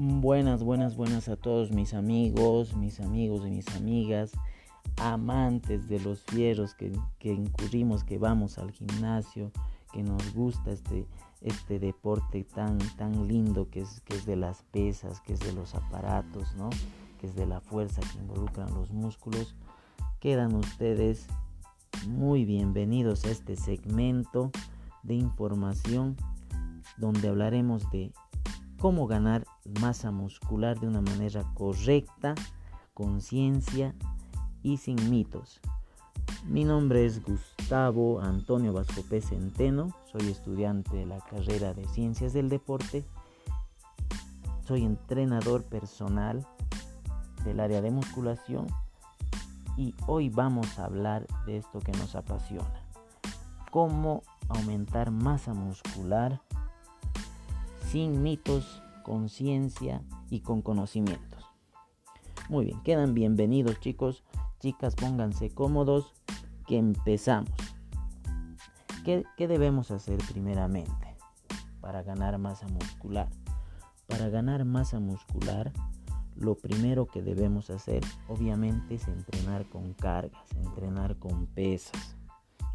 Buenas, buenas, buenas a todos mis amigos, mis amigos y mis amigas, amantes de los fieros que, incurrimos, que vamos al gimnasio, que nos gusta este, este deporte tan, tan lindo que es, que es de las pesas, que es de los aparatos, ¿no? que es de la fuerza que involucran los músculos. Quedan ustedes muy bienvenidos a este segmento de información donde hablaremos de cómo ganar masa muscular de una manera correcta, con ciencia y sin mitos. Mi nombre es Gustavo Antonio Vascopé Centeno, soy estudiante de la carrera de Ciencias del Deporte, soy entrenador personal del área de musculación y hoy vamos a hablar de esto que nos apasiona, cómo aumentar masa muscular sin mitos, con ciencia y con conocimientos. Muy bien, quedan bienvenidos chicos, chicas, pónganse cómodos, que empezamos. ¿Qué, ¿Qué, debemos hacer primeramente para ganar masa muscular? Para ganar masa muscular, lo primero que debemos hacer obviamente es entrenar con cargas, entrenar con pesas,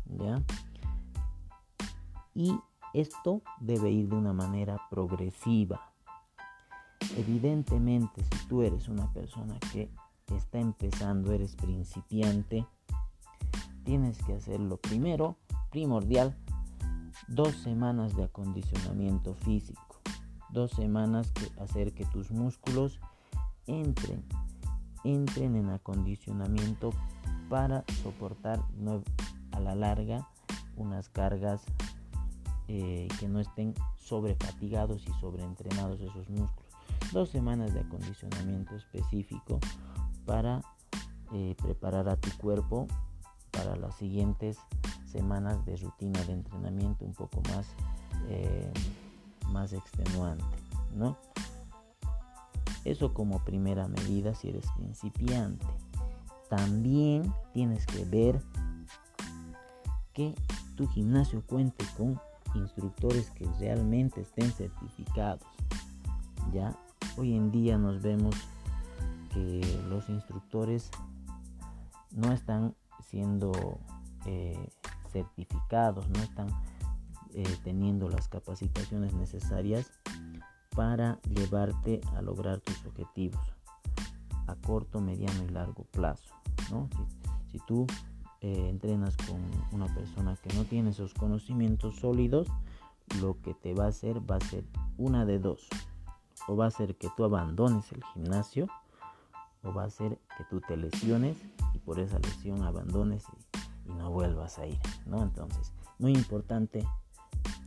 ¿ya? Y esto debe ir de una manera progresiva. Evidentemente, si tú eres una persona que está empezando, eres principiante, tienes que hacerlo primero, primordial, dos semanas de acondicionamiento físico. Dos semanas que hacer que tus músculos entren, entren en acondicionamiento para soportar a la larga unas cargas eh, que no estén sobrefatigados y sobreentrenados esos músculos. Dos semanas de acondicionamiento específico para eh, preparar a tu cuerpo para las siguientes semanas de rutina de entrenamiento un poco más, eh, más extenuante, ¿no? Eso como primera medida si eres principiante. También tienes que ver que tu gimnasio cuente con instructores que realmente estén certificados. Ya hoy en día nos vemos que los instructores no están siendo eh, certificados, no están eh, teniendo las capacitaciones necesarias para llevarte a lograr tus objetivos a corto, mediano y largo plazo. Si, tú eh, entrenas con una persona que no tiene esos conocimientos sólidos, lo que te va a hacer va a ser una de dos. O va a ser que tú abandones el gimnasio o va a ser que tú te lesiones y por esa lesión abandones y, no vuelvas a ir. ¿no? Entonces, muy importante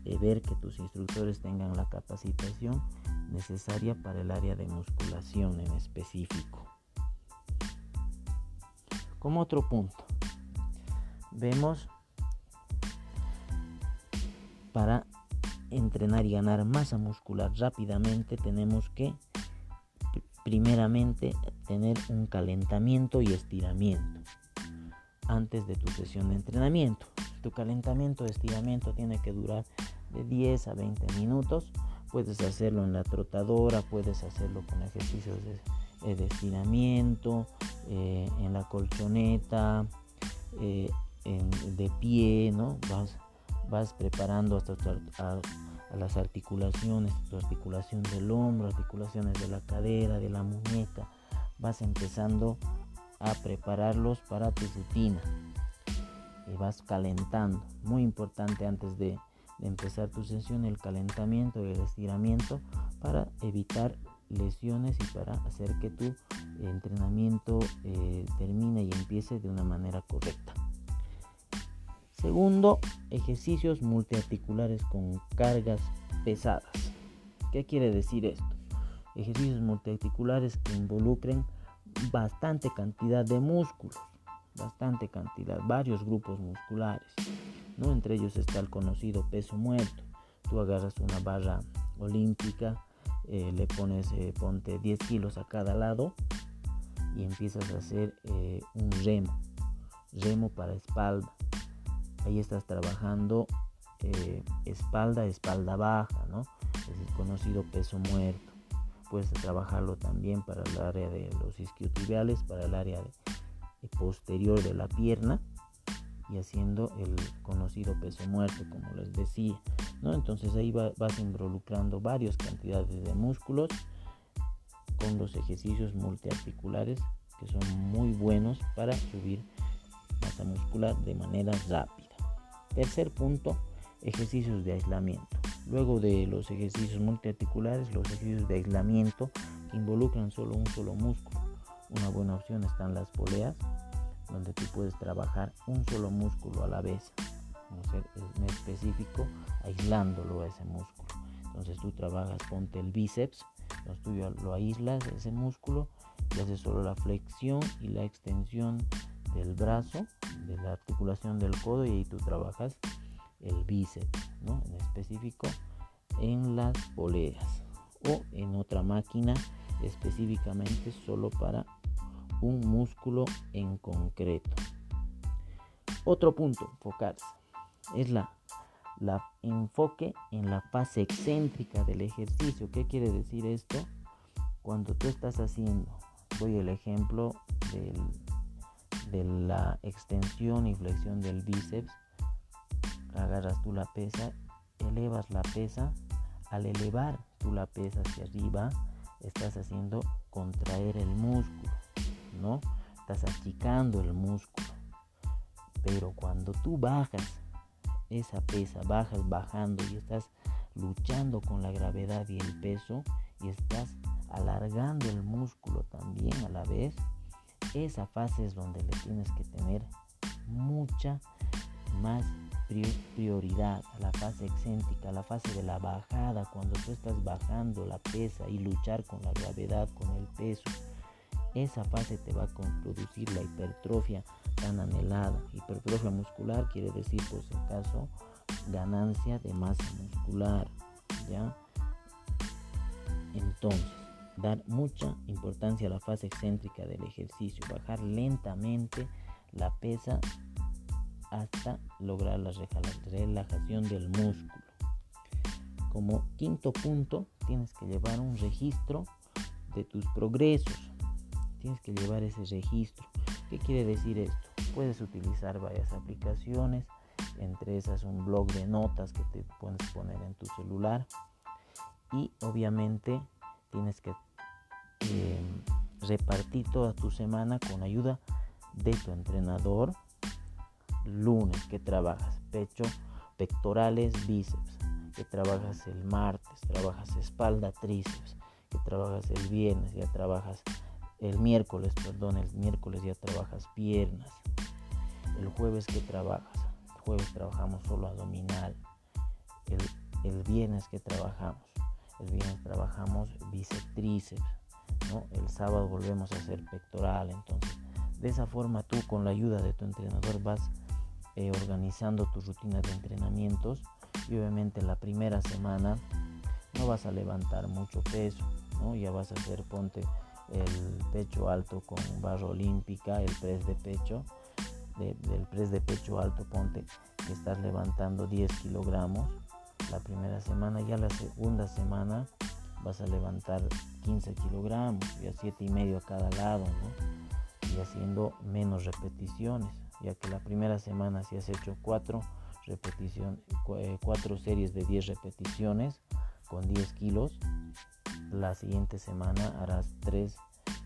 eh, ver que tus instructores tengan la capacitación necesaria para el área de musculación en específico. Como otro punto, vemos para entrenar y ganar masa muscular rápidamente tenemos que primeramente tener un calentamiento y estiramiento antes de tu sesión de entrenamiento. Tu calentamiento y estiramiento tiene que durar de 10 a 20 minutos. Puedes hacerlo en la trotadora, puedes hacerlo con ejercicios de, eh, estiramiento, eh, en la colchoneta, eh, de pie, ¿no? Vas, vas preparando hasta las articulaciones, tu articulación del hombro, articulaciones de la cadera, de la muñeca. Vas empezando a prepararlos para tu rutina y vas calentando. Muy importante antes de, empezar tu sesión el calentamiento y el estiramiento para evitar lesiones y para hacer que tu entrenamiento eh, termine y empiece de una manera correcta. Segundo, ejercicios multiarticulares con cargas pesadas. ¿Qué quiere decir esto? Ejercicios multiarticulares que involucren bastante cantidad de músculos, bastante cantidad, varios grupos musculares. ¿no? Entre ellos está el conocido peso muerto. Tú agarras una barra olímpica, eh, le pones, eh, ponte 10 kilos a cada lado y empiezas a hacer eh, un remo, remo para espalda. Ahí estás trabajando espalda, espalda baja, ¿no? Es el conocido peso muerto. puedes trabajarlo también para el área de los isquiotibiales, para el área posterior de la pierna y haciendo el conocido peso muerto, como les decía. ¿no? Entonces ahí vas involucrando varias cantidades de músculos con los ejercicios multiarticulares que son muy buenos para subir masa muscular de manera rápida. Tercer punto, ejercicios de aislamiento. Luego de los ejercicios multiarticulares, los ejercicios de aislamiento que involucran solo un solo músculo. Una buena opción están las poleas, donde tú puedes trabajar un solo músculo a la vez, en específico, aislándolo a ese músculo. Entonces tú trabajas, ponte el bíceps, entonces tú lo aíslas ese músculo y haces solo la flexión y la extensión del brazo, de la articulación del codo y ahí tú trabajas el bíceps, ¿no? En específico en las poleas o en otra máquina específicamente solo para un músculo en concreto. Otro punto, enfocarse, es la, la enfoque en la fase excéntrica del ejercicio. ¿Qué quiere decir esto? Cuando tú estás haciendo, doy el ejemplo de la extensión y flexión del bíceps, agarras tú la pesa, elevas la pesa, al elevar tú la pesa hacia arriba, estás haciendo contraer el músculo. ¿no? Estás achicando el músculo. Pero cuando tú bajas esa pesa, bajas bajando y estás luchando con la gravedad y el peso y estás alargando el músculo también a la vez, esa fase es donde le tienes que tener mucha más prioridad a la fase excéntrica, a la fase de la bajada, cuando tú estás bajando la pesa y luchar con la gravedad, con el peso esa fase te va a producir la hipertrofia tan anhelada. Hipertrofia muscular quiere decir, por si acaso, ganancia de masa muscular. ¿ya? Entonces, dar mucha importancia a la fase excéntrica del ejercicio, bajar lentamente la pesa hasta lograr la relajación del músculo. Como quinto punto, tienes que llevar un registro de tus progresos tienes que llevar ese registro. ¿Qué quiere decir esto? Puedes utilizar varias aplicaciones, entre esas un blog de notas que te puedes poner en tu celular y obviamente tienes que em, repartir toda tu semana con ayuda de tu entrenador. Lunes que trabajas pecho, pectorales, bíceps. Que trabajas el martes, trabajas espalda, tríceps. Que trabajas el viernes, ya trabajas el miércoles, perdón, el miércoles ya trabajas piernas. El jueves que trabajas, el jueves trabajamos solo abdominal. El, el viernes que trabajamos, el viernes trabajamos bíceps, tríceps. El sábado volvemos a hacer pectoral. Entonces, de esa forma tú con la ayuda de tu entrenador vas eh, organizando tu rutina de entrenamientos y obviamente la primera semana no vas a levantar mucho peso, ¿no? Ya vas a hacer, ponte el pecho alto con barra olímpica, el press de pecho, del press de pecho alto, ponte que estás levantando 10 kilogramos la primera semana, ya la segunda semana vas a levantar 15 kilogramos, ya 7 y medio a cada lado, Y haciendo menos repeticiones, ya que la primera semana si has hecho 4 repeticiones, 4 series de 10 repeticiones con 10 kilos, la siguiente semana harás tres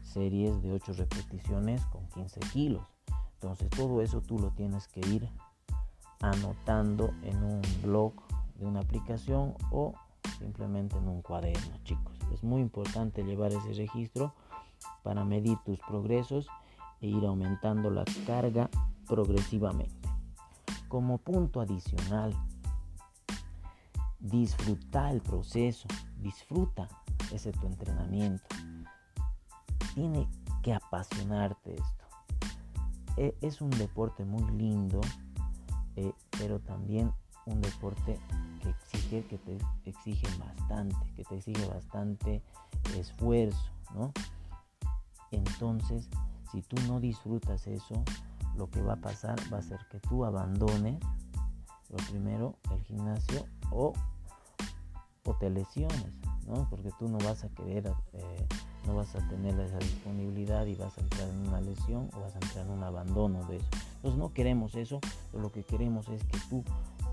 series de 8 repeticiones con 15 kilos. Entonces todo eso tú lo tienes que ir anotando en un blog de una aplicación o simplemente en un cuaderno, chicos. Es muy importante llevar ese registro para medir tus progresos e ir aumentando la carga progresivamente. Como punto adicional, disfruta el proceso, disfruta ese tu entrenamiento. Tiene que apasionarte esto. E, es un deporte muy lindo, eh, pero también un deporte que exige, que te exige bastante, que te exige bastante esfuerzo, ¿no? Entonces, si tú no disfrutas eso, lo que va a pasar va a ser que tú abandones lo primero el gimnasio o, o te lesiones ¿no? Porque tú no vas a querer, eh, no vas a tener esa disponibilidad y vas a entrar en una lesión o vas a entrar en un abandono de eso. Entonces no queremos eso, lo que queremos es que tú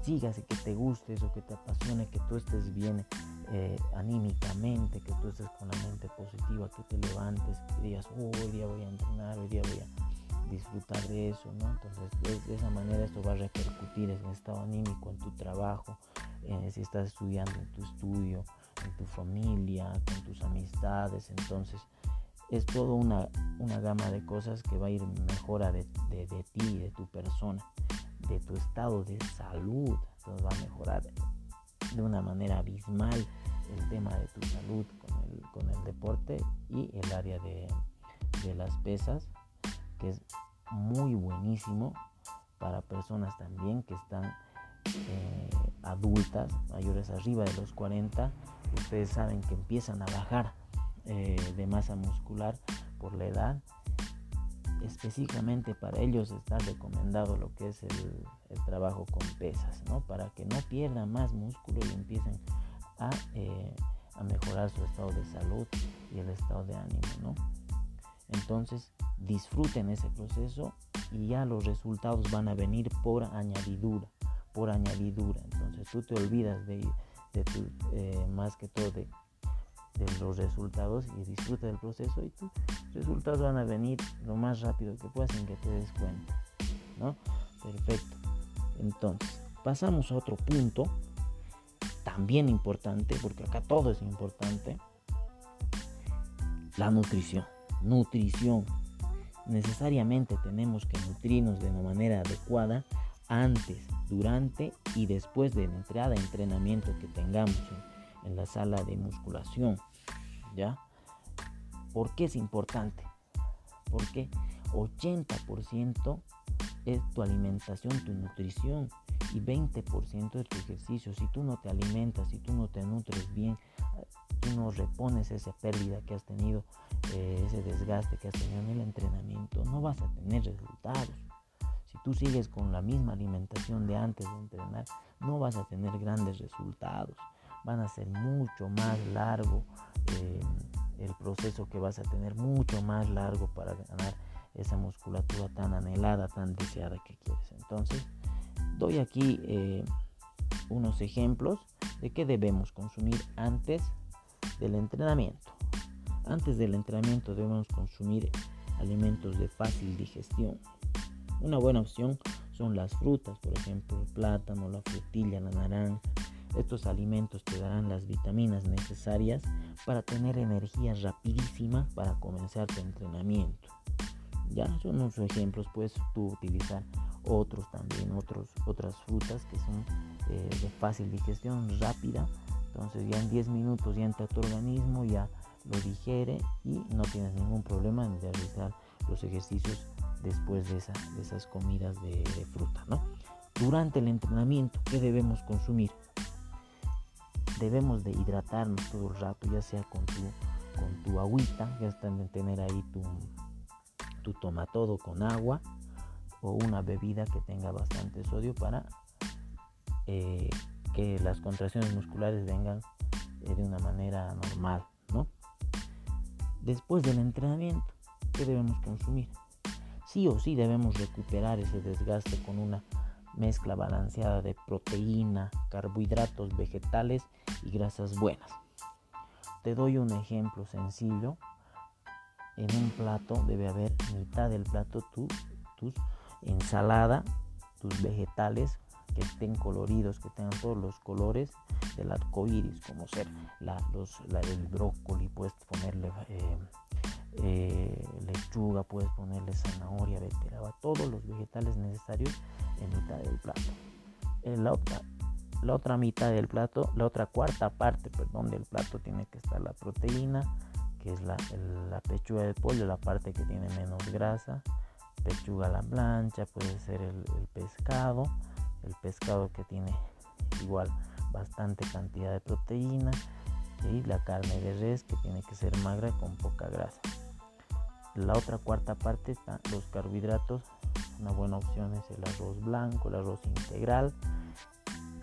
sigas y que te guste eso, que te apasione, que tú estés bien eh, anímicamente, que tú estés con la mente positiva, que te levantes, que digas, hoy día voy a entrenar, hoy día voy a disfrutar de eso, ¿no? Entonces, de, esa manera esto va a repercutir en el estado anímico, en tu trabajo, si estás estudiando en tu estudio, en tu familia, con tus amistades, entonces es toda una, una gama de cosas que va a ir mejora de, de, de ti, de tu persona, de tu estado de salud, entonces va a mejorar de una manera abismal el tema de tu salud con el, con el deporte y el área de, de las pesas, que es muy buenísimo para personas también que están eh, adultas, mayores arriba de los 40. Ustedes saben que empiezan a bajar eh, de masa muscular por la edad. Específicamente para ellos está recomendado lo que es el, trabajo con pesas, ¿no? Para que no pierdan más músculo y empiecen a, eh, a, mejorar su estado de salud y el estado de ánimo, ¿no? Entonces disfruten ese proceso y ya los resultados van a venir por añadidura, por añadidura. Entonces tú te olvidas de, de tu, eh, más que todo de, de los resultados y disfruta del proceso y tus resultados van a venir lo más rápido que puedas sin que te des cuenta, ¿no? Perfecto. Entonces, pasamos a otro punto, también importante, porque acá todo es importante, la nutrición. Nutrición. Necesariamente tenemos que nutrirnos de una manera adecuada antes, durante y después de la entrada entrenamiento que tengamos en, en la sala de musculación. ¿Ya? ¿Por qué es importante? Porque 80% es tu alimentación, tu nutrición y 20% de tu ejercicio. Si tú no te alimentas, si tú no te nutres bien, tú no repones esa pérdida que has tenido, eh, ese desgaste que has tenido en el entrenamiento, no vas a tener resultados. Si tú sigues con la misma alimentación de antes de entrenar, no vas a tener grandes resultados. Van a ser mucho más largo eh, el proceso que vas a tener, mucho más largo para ganar esa musculatura tan anhelada, tan deseada que quieres. Entonces, doy aquí eh, unos ejemplos de qué debemos consumir antes del entrenamiento. Antes del entrenamiento debemos consumir alimentos de fácil digestión. Una buena opción son las frutas, por ejemplo, el plátano, la frutilla, la naranja. Estos alimentos te darán las vitaminas necesarias para tener energía rapidísima para comenzar tu entrenamiento. Ya son unos ejemplos, puedes tú utilizar otros también, otros, otras frutas que son eh, de fácil digestión, rápida. Entonces ya en 10 minutos ya entra tu organismo, ya lo digiere y no tienes ningún problema en realizar los ejercicios después de, esas comidas de, fruta. ¿no? Durante el entrenamiento, ¿qué debemos consumir? Debemos de hidratarnos todo el rato, ya sea con tu, con tu agüita, ya están de tener ahí tu, tú toma todo con agua o una bebida que tenga bastante sodio para eh, que las contracciones musculares vengan eh, de una manera normal, ¿no? Después del entrenamiento, ¿qué debemos consumir? Sí o sí debemos recuperar ese desgaste con una mezcla balanceada de proteína, carbohidratos vegetales y grasas buenas. Te doy un ejemplo sencillo en un plato debe haber mitad del plato tu, tus ensalada, tus vegetales que estén coloridos, que tengan todos los colores del arco iris, como ser la, los, la, brócoli, puedes ponerle eh, eh, lechuga, puedes ponerle zanahoria, beteraba, todos los vegetales necesarios en mitad del plato. En la otra, mitad del plato, la otra cuarta parte, perdón, del plato tiene que estar la proteína, que es la, pechuga de pollo, la parte que tiene menos grasa, pechuga a la plancha, puede ser el, pescado, el pescado que tiene igual bastante cantidad de proteína y la carne de res que tiene que ser magra con poca grasa. La otra cuarta parte están los carbohidratos. Una buena opción es el arroz blanco, el arroz integral,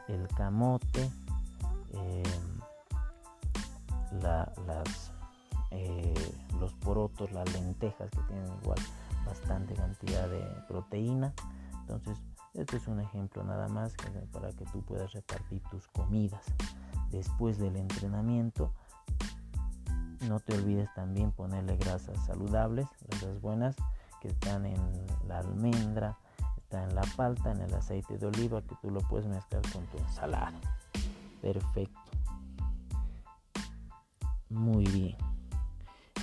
el camote, eh, las, eh, los porotos, las lentejas que tienen igual bastante cantidad de proteína. Entonces, este es un ejemplo nada más para que tú puedas repartir tus comidas después del entrenamiento. No te olvides también ponerle grasas saludables, grasas buenas que están en la almendra, está en la palta, en el aceite de oliva que tú lo puedes mezclar con tu ensalada. Perfecto. Muy bien.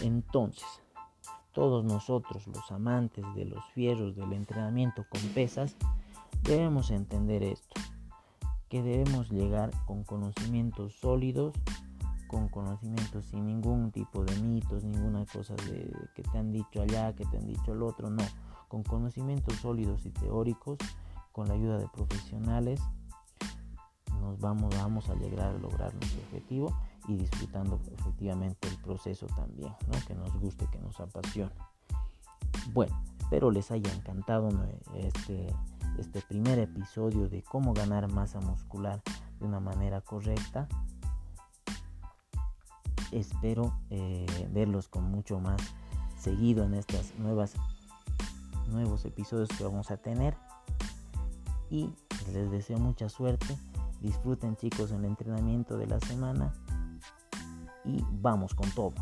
Entonces, todos nosotros, los amantes de los fierros del entrenamiento con pesas, debemos entender esto, que debemos llegar con conocimientos sólidos, con conocimientos sin ningún tipo de mitos, ninguna cosa de que te han dicho allá, que te han dicho el otro, no, con conocimientos sólidos y teóricos, con la ayuda de profesionales, nos vamos, vamos a llegar a lograr nuestro objetivo y disfrutando efectivamente el proceso también, que nos guste, que nos apasione. Bueno, espero les haya encantado este, este primer episodio de cómo ganar masa muscular de una manera correcta. Espero eh, verlos con mucho más seguido en estas nuevas nuevos episodios que vamos a tener. Y les deseo mucha suerte. Disfruten chicos el entrenamiento de la semana. Y vamos con todo